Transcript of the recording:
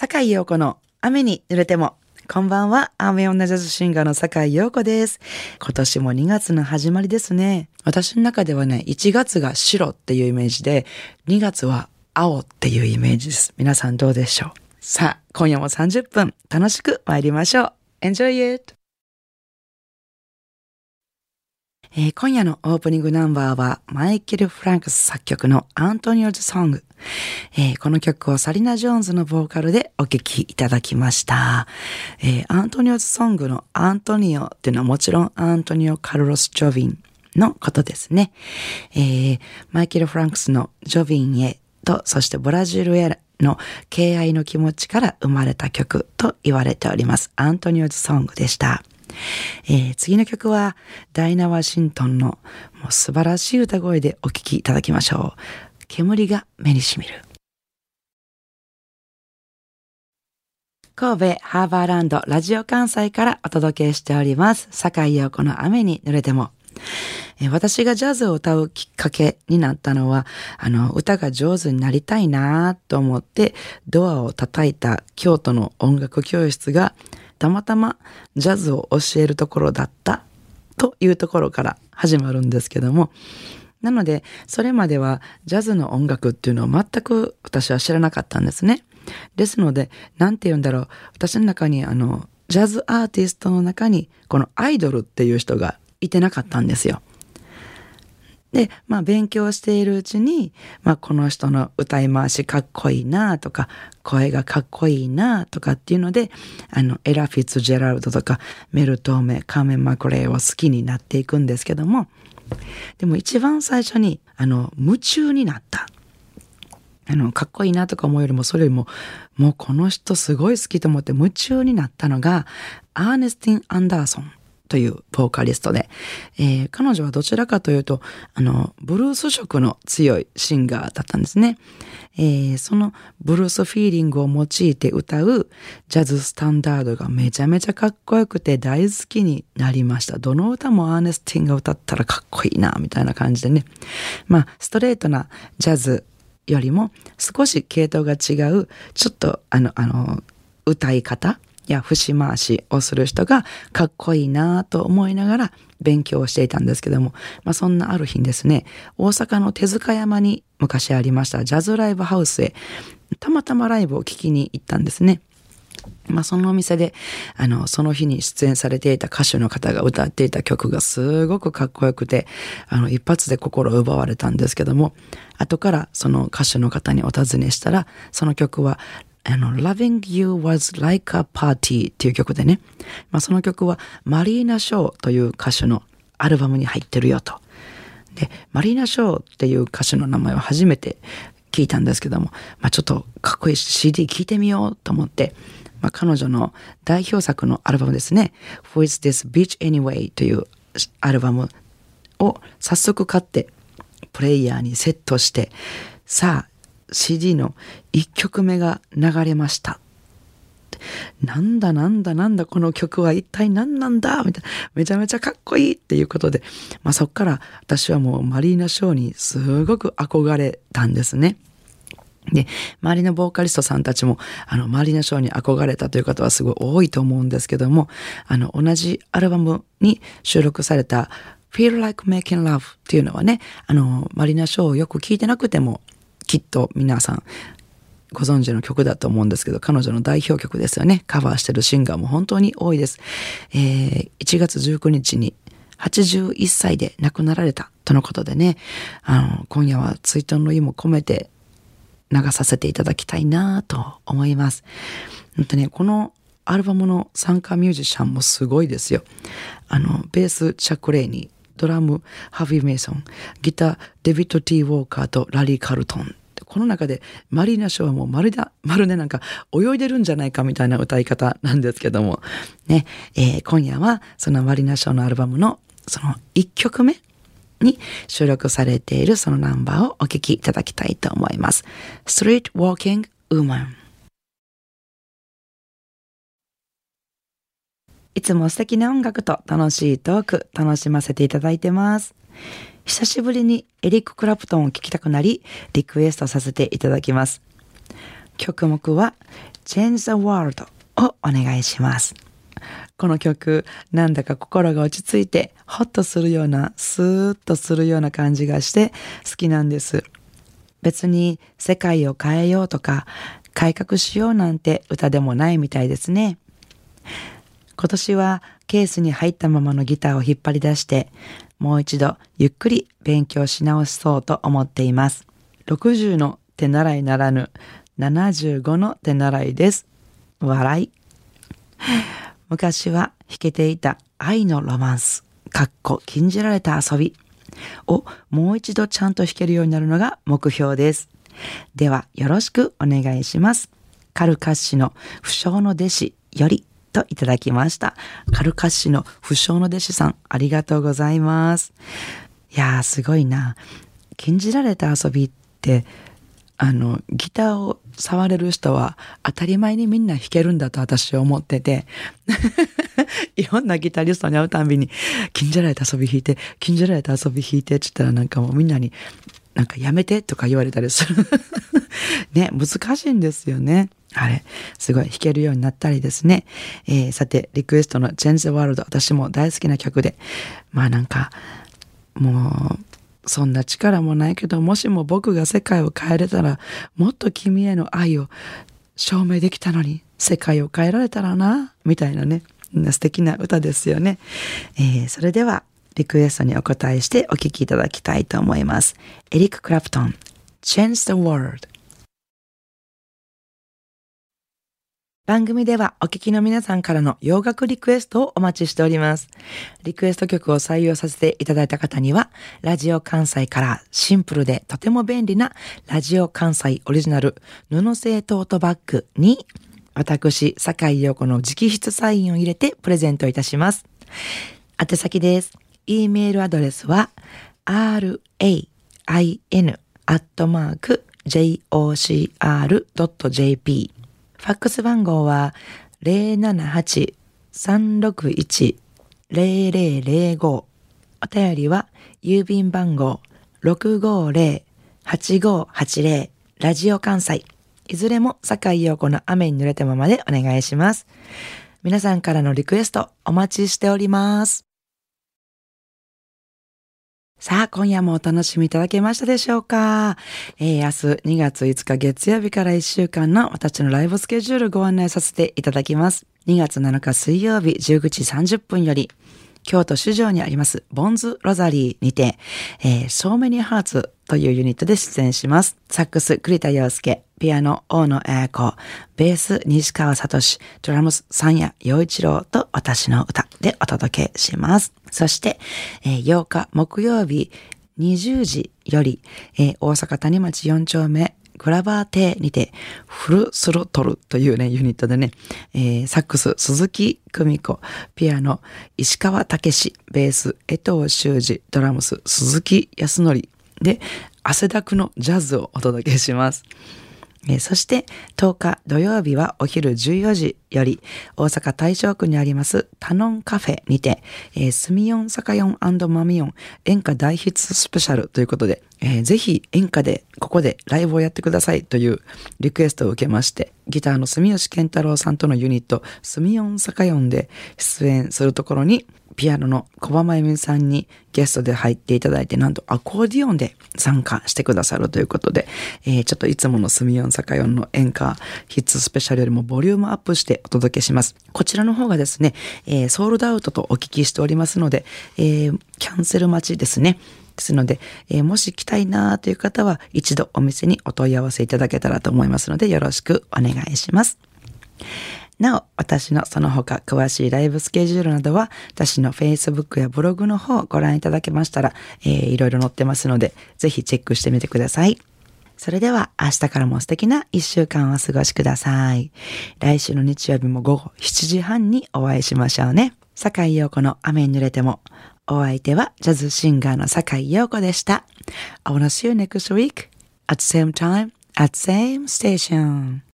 坂井陽子の雨に濡れても。こんばんは、雨女ジャズシンガーの坂井陽子です。今年も2月の始まりですね。私の中ではね、1月が白っていうイメージで、2月は青っていうイメージです。皆さんどうでしょうさあ、今夜も30分楽しく参りましょう。Enjoy it! えー今夜のオープニングナンバーはマイケル・フランクス作曲のアントニオズ・ソング。えーこの曲をサリナ・ジョーンズのボーカルでお聴きいただきました。えーアントニオズ・ソングのアントニオっていうのはもちろんアントニオ・カルロス・ジョビンのことですね。えーマイケル・フランクスのジョビンへと、そしてブラジルへの敬愛の気持ちから生まれた曲と言われております。アントニオズ・ソングでした。えー次の曲はダイナ・ワシントンのもう素晴らしい歌声でお聴きいただきましょう。煙が目にしみる。神戸ハーバーランドラジオ関西からお届けしております。坂井陽子の雨に濡れても。私がジャズを歌うきっかけになったのは、あの、歌が上手になりたいなと思って、ドアを叩いた京都の音楽教室が、たまたまジャズを教えるところだったというところから始まるんですけども、なので、それまではジャズの音楽っていうのを全く私は知らなかったんですね。ですので、なんて言うんだろう。私の中にあの、ジャズアーティストの中に、このアイドルっていう人がいてなかったんですよ。で、まあ勉強しているうちに、まあこの人の歌い回しかっこいいなとか、声がかっこいいなとかっていうので、あの、エラ・フィッツジェラルドとか、メルトーメ、カーメン・マクレイを好きになっていくんですけども、でも一番最初に、あの、夢中になった。あの、かっこいいなとか思うよりも、それよりも、もうこの人すごい好きと思って夢中になったのが、アーネスティン・アンダーソンというボーカリストで、えー彼女はどちらかというと、あの、ブルース色の強いシンガーだったんですね。えーそのブルースフィーリングを用いて歌うジャズスタンダードがめちゃめちゃかっこよくて大好きになりました。どの歌もアーネスティンが歌ったらかっこいいな、みたいな感じでね。まあ、ストレートなジャズよりも少し系統が違う、ちょっとあの、あの、歌い方や節回しをする人がかっこいいなと思いながら勉強をしていたんですけども、まあそんなある日にですね、大阪の手塚山に昔ありましたジャズライブハウスへたまたまライブを聴きに行ったんですね。まあ、そのお店で、あの、その日に出演されていた歌手の方が歌っていた曲がすごくかっこよくて、あの、一発で心を奪われたんですけども、後からその歌手の方にお尋ねしたら、その曲は、あの、Loving You Was Like a Party っていう曲でね、まあ、その曲はマリーナ・ショーという歌手のアルバムに入ってるよと。で、マリーナ・ショーっていう歌手の名前を初めて聞いたんですけども、まあ、ちょっとかっこいい CD 聞いてみようと思って、まあ、彼女の代表作のアルバムですね、Who is This Beach Anyway というアルバムを早速買って、プレイヤーにセットして、さあ、CD の1曲目が流れました。なんだなんだなんだこの曲は一体何なんだ？みたいな。めちゃめちゃかっこいいっていうことで、まあそっから私はもうマリーナ・ショーにすごく憧れたんですね。で、周りのボーカリストさんたちも、あの、マリーナ・ショーに憧れたという方はすごい多いと思うんですけども、あの、同じアルバムに収録された Feel Like Making Love っていうのはね、あの、マリーナ・ショーをよく聞いてなくても、きっと皆さんご存知の曲だと思うんですけど、彼女の代表曲ですよね。カバーしてるシンガーも本当に多いです。えー1月19日に81歳で亡くなられたとのことでね、あの、今夜は追悼の意も込めて流させていただきたいなと思います。本当ね、このアルバムの参加ミュージシャンもすごいですよ。あの、ベース、チャック・レイニー、ドラム、ハビー・メイソン、ギター、デビッド・ティー・ウォーカーとラリー・カルトン。この中でマリーナ・ショーはもうまるで、まるでなんか泳いでるんじゃないかみたいな歌い方なんですけども、ね、えー今夜はそのマリーナ・ショーのアルバムのその1曲目に収録されているそのナンバーをお聴きいただきたいと思います。Street Walking Woman いつも素敵な音楽と楽しいトーク楽しませていただいてます。久しぶりにエリック・クラプトンを聴きたくなり、リクエストさせていただきます。曲目は Change the World をお願いします。この曲、なんだか心が落ち着いて、ホッとするような、スーッとするような感じがして好きなんです。別に世界を変えようとか、改革しようなんて歌でもないみたいですね。今年はケースに入ったままのギターを引っ張り出して、もう一度ゆっくり勉強し直しそうと思っています。60の手習いならぬ75の手習いです。笑い。昔は弾けていた愛のロマンス、かっこ禁じられた遊びをもう一度ちゃんと弾けるようになるのが目標です。ではよろしくお願いします。カルカッシの不詳の弟子よりといただきました。カルカッシの不詳の弟子さん、ありがとうございます。いやー、すごいな。禁じられた遊びって、あの、ギターを触れる人は当たり前にみんな弾けるんだと私は思ってて、いろんなギタリストに会うたんびに、禁じられた遊び弾いて、禁じられた遊び弾いてって言ったらなんかもうみんなに、なんかやめてとか言われたりする。ね、難しいんですよね。あれ、すごい弾けるようになったりですね。えー、さて、リクエストの Change the World 私も大好きな曲で、まあなんか、もう、そんな力もないけど、もしも僕が世界を変えれたら、もっと君への愛を証明できたのに、世界を変えられたらな、みたいなね、素敵な歌ですよね。えー、それでは、リクエストにお答えしてお聴きいただきたいと思います。エリック・クラプトン、Change the World 番組ではお聞きの皆さんからの洋楽リクエストをお待ちしております。リクエスト曲を採用させていただいた方には、ラジオ関西からシンプルでとても便利なラジオ関西オリジナル布製トートバッグに、私、坂井陽子の直筆サインを入れてプレゼントいたします。宛先です。E メールアドレスは、rain.jocr.jp ファックス番号は078-361-0005お便りは郵便番号650-8580ラジオ関西いずれも坂井陽子の雨に濡れたままでお願いします。皆さんからのリクエストお待ちしております。さあ、今夜もお楽しみいただけましたでしょうか、えー、明日2月5日月曜日から1週間の私のライブスケジュールご案内させていただきます。2月7日水曜日19時30分より、京都市場にあります、ボンズ・ロザリーにて、えー、So Many Hearts というユニットで出演します。サックス、栗田洋介、ピアノ、大野彩子、ベース、西川聡、ドラムス、三谷洋一郎と私の歌でお届けします。そして、えー、8日木曜日20時より、えー、大阪谷町4丁目グラバー邸にて、フルスロトルというね、ユニットでね、えー、サックス、鈴木久美子、ピアノ、石川武史、ベース、江藤修二、ドラムス、鈴木康則で、汗だくのジャズをお届けします。えそして10日土曜日はお昼14時より大阪大正区にありますタノンカフェにて、えー、スミヨンサカヨンマミヨン演歌大ヒッツスペシャルということで、えー、ぜひ演歌でここでライブをやってくださいというリクエストを受けましてギターの住吉健太郎さんとのユニットスミヨンサカヨンで出演するところにピアノの小浜由美さんにゲストで入っていただいて、なんとアコーディオンで参加してくださるということで、えー、ちょっといつものスミヨン坂4の演歌ヒッツスペシャルよりもボリュームアップしてお届けします。こちらの方がですね、えー、ソールドアウトとお聞きしておりますので、えー、キャンセル待ちですね。ですので、えー、もし来たいなという方は一度お店にお問い合わせいただけたらと思いますのでよろしくお願いします。なお、私のその他詳しいライブスケジュールなどは、私の Facebook やブログの方をご覧いただけましたら、えー、いろいろ載ってますので、ぜひチェックしてみてください。それでは明日からも素敵な一週間をお過ごしください。来週の日曜日も午後7時半にお会いしましょうね。坂井陽子の雨に濡れても。お相手はジャズシンガーの坂井陽子でした。I wanna see you next week at the same time at same station.